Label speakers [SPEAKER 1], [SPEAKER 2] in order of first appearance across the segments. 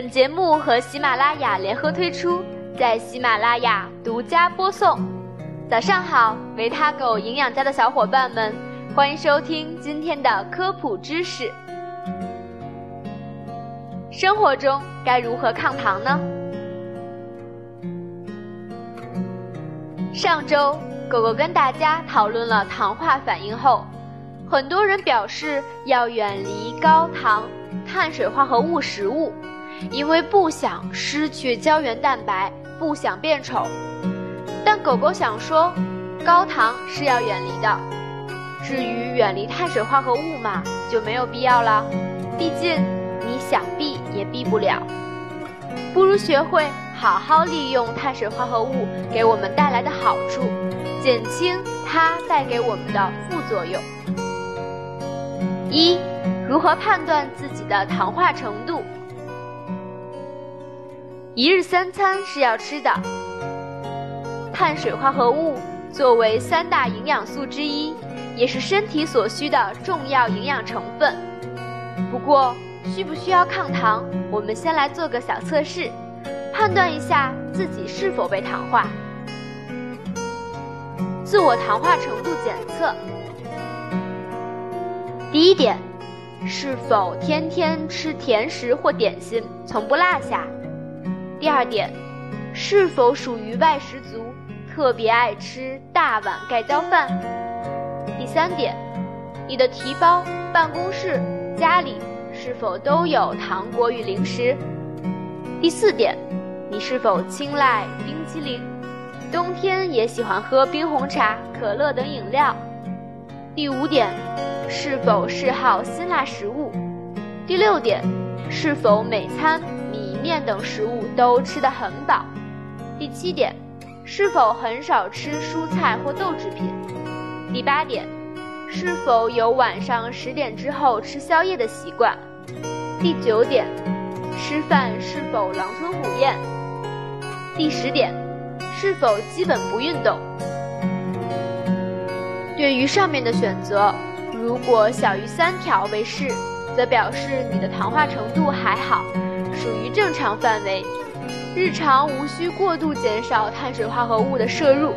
[SPEAKER 1] 本节目和喜马拉雅联合推出，在喜马拉雅独家播送。早上好，维他狗营养家的小伙伴们，欢迎收听今天的科普知识。生活中该如何抗糖呢？上周，狗狗跟大家讨论了糖化反应后，很多人表示要远离高糖、碳水化合物食物，因为不想失去胶原蛋白，不想变丑。但狗狗想说，高糖是要远离的，至于远离碳水化合物嘛，就没有必要了，毕竟你想避也避不了。不如学会。好好利用碳水化合物给我们带来的好处，减轻它带给我们的副作用。一、如何判断自己的糖化程度？一日三餐是要吃的。碳水化合物作为三大营养素之一，也是身体所需的重要营养成分。不过，需不需要抗糖？我们先来做个小测试。判断一下自己是否被糖化。自我糖化程度检测。第一点，是否天天吃甜食或点心，从不落下？第二点，是否属于外食族，特别爱吃大碗盖浇饭？第三点，你的提包、办公室、家里是否都有糖果与零食？第四点。你是否青睐冰淇淋？冬天也喜欢喝冰红茶、可乐等饮料。第五点，是否嗜好辛辣食物？第六点，是否每餐面等食物都吃得很饱？第七点，是否很少吃蔬菜或豆制品？第八点，是否有晚上十点之后吃宵夜的习惯？第九点，吃饭是否狼吞虎咽？第十点，是否基本不运动？对于上面的选择，如果小于三条为是，则表示你的糖化程度还好，属于正常范围，日常无需过度减少碳水化合物的摄入。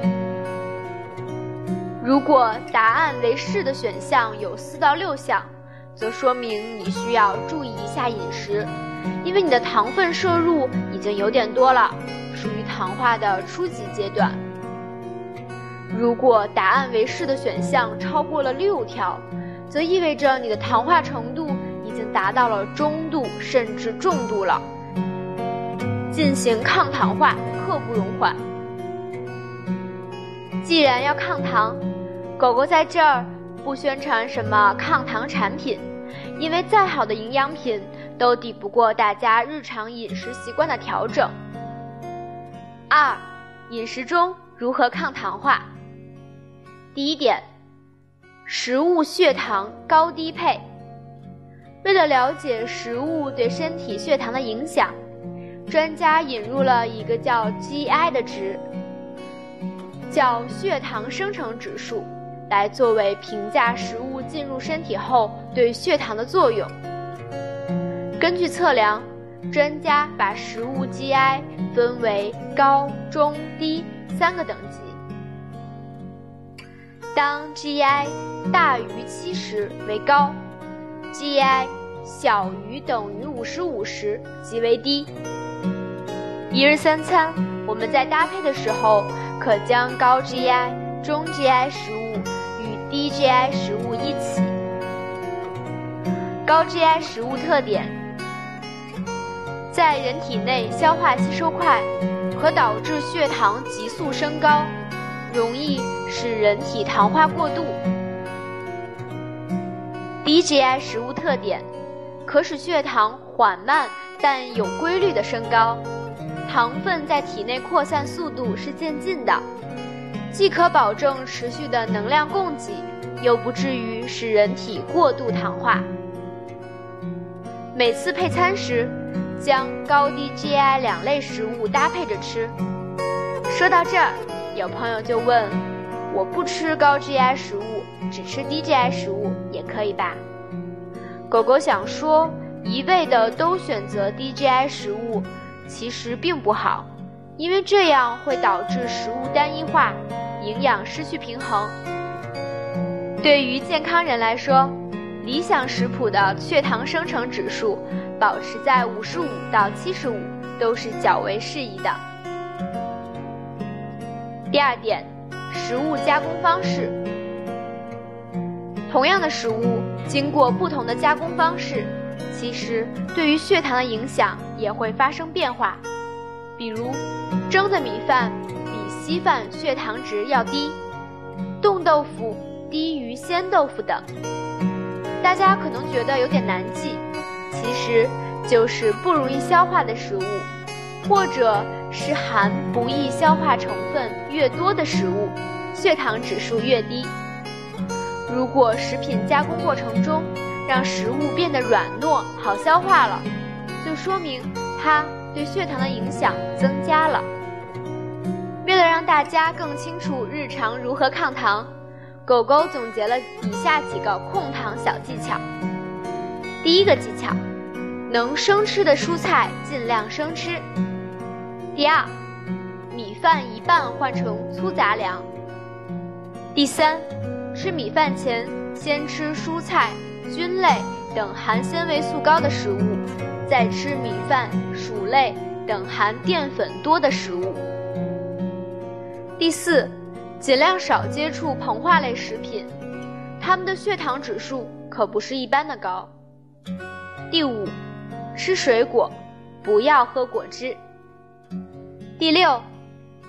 [SPEAKER 1] 如果答案为是的选项有四到六项，则说明你需要注意一下饮食，因为你的糖分摄入已经有点多了。属于糖化的初级阶段。如果答案为是的选项超过了六条，则意味着你的糖化程度达到了中度甚至重度了。进行抗糖化，刻不容缓。既然要抗糖，狗狗在这儿不宣传什么抗糖产品，因为再好的营养品都抵不过大家日常饮食习惯的调整。二，饮食中如何抗糖化？第一点，食物血糖高低配。为了了解食物对身体血糖的影响，专家引入了一个叫 GI 的值，叫血糖生成指数，来作为评价食物进入身体后对血糖的作用。根据测量。专家把食物 GI 分为高、中、低三个等级。当 GI 大于七十为高，GI 小于等于五十五时即为低。一日三餐，我们在搭配的时候，可将高 GI、中 GI 食物与低 GI 食物一起。高 GI 食物特点。在人体内消化吸收快，可导致血糖急速升高，容易使人体糖化过度。低 GI 食物特点，可使血糖缓慢但有规律的升高，糖分在体内扩散速度是渐进的，既可保证持续的能量供给，又不至于使人体过度糖化。每次配餐时。将高低 GI 两类食物搭配着吃。说到这儿，有朋友就问：我不吃高 GI 食物，只吃低 GI 食物也可以吧？狗狗想说，一味的都选择低 GI 食物，其实并不好，因为这样会导致食物单一化，营养失去平衡。对于健康人来说，理想食谱的血糖生成指数保持在五十五到七十五都是较为适宜的。第二点，食物加工方式。同样的食物经过不同的加工方式，其实对于血糖的影响也会发生变化。比如，蒸的米饭比稀饭血糖值要低，冻豆腐低于鲜豆腐等。大家可能觉得有点难记，其实就是不容易消化的食物，或者是含不易消化成分越多的食物，血糖指数越低。如果食品加工过程中让食物变得软糯、好消化了，就说明它对血糖的影响增加了。为了让大家更清楚日常如何抗糖，狗狗总结了以下几个控糖小技巧。第一个技巧，能生吃的蔬菜尽量生吃。第二，米饭一半换成粗杂粮。第三。吃米饭前，先吃蔬菜、菌类等含纤维素高的食物，再吃米饭、薯类等含淀粉多的食物。第四，尽量少接触膨化类食品，它们的血糖指数可不是一般的高。第五，吃水果，不要喝果汁。第六，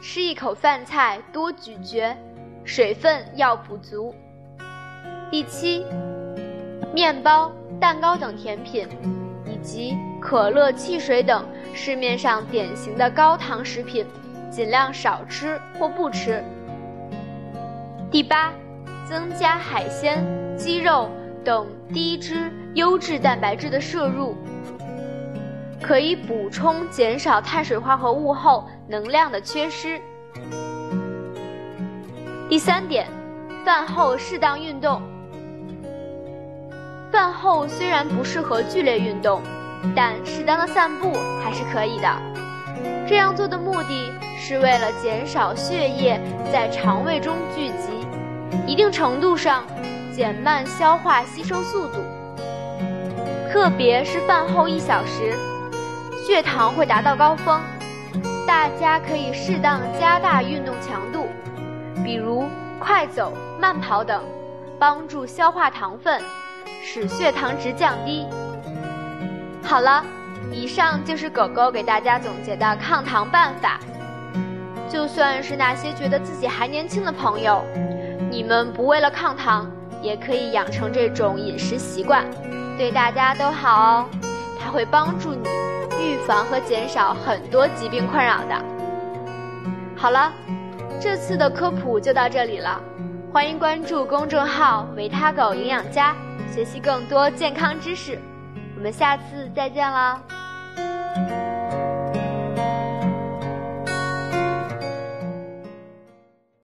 [SPEAKER 1] 吃一口饭菜多咀嚼。水分要补足。第七，面包、蛋糕等甜品，以及可乐、汽水等市面上典型的高糖食品，尽量少吃或不吃。第八，增加海鲜、鸡肉等低脂优质蛋白质的摄入，可以补充减少碳水化合物后能量的缺失。第三点，饭后适当运动。饭后虽然不适合剧烈运动，但适当的散步还是可以的。这样做的目的是为了减少血液在肠胃中聚集，一定程度上减慢消化吸收速度。特别是饭后一小时，血糖会达到高峰，大家可以适当加大运动强度。比如快走、慢跑等，帮助消化糖分，使血糖值降低。好了，以上就是狗狗给大家总结的抗糖办法。就算是那些觉得自己还年轻的朋友，你们不为了抗糖，也可以养成这种饮食习惯，对大家都好哦。它会帮助你预防和减少很多疾病困扰的。好了。这次的科普就到这里了，欢迎关注公众号“维他狗营养家”，学习更多健康知识。我们下次再见了。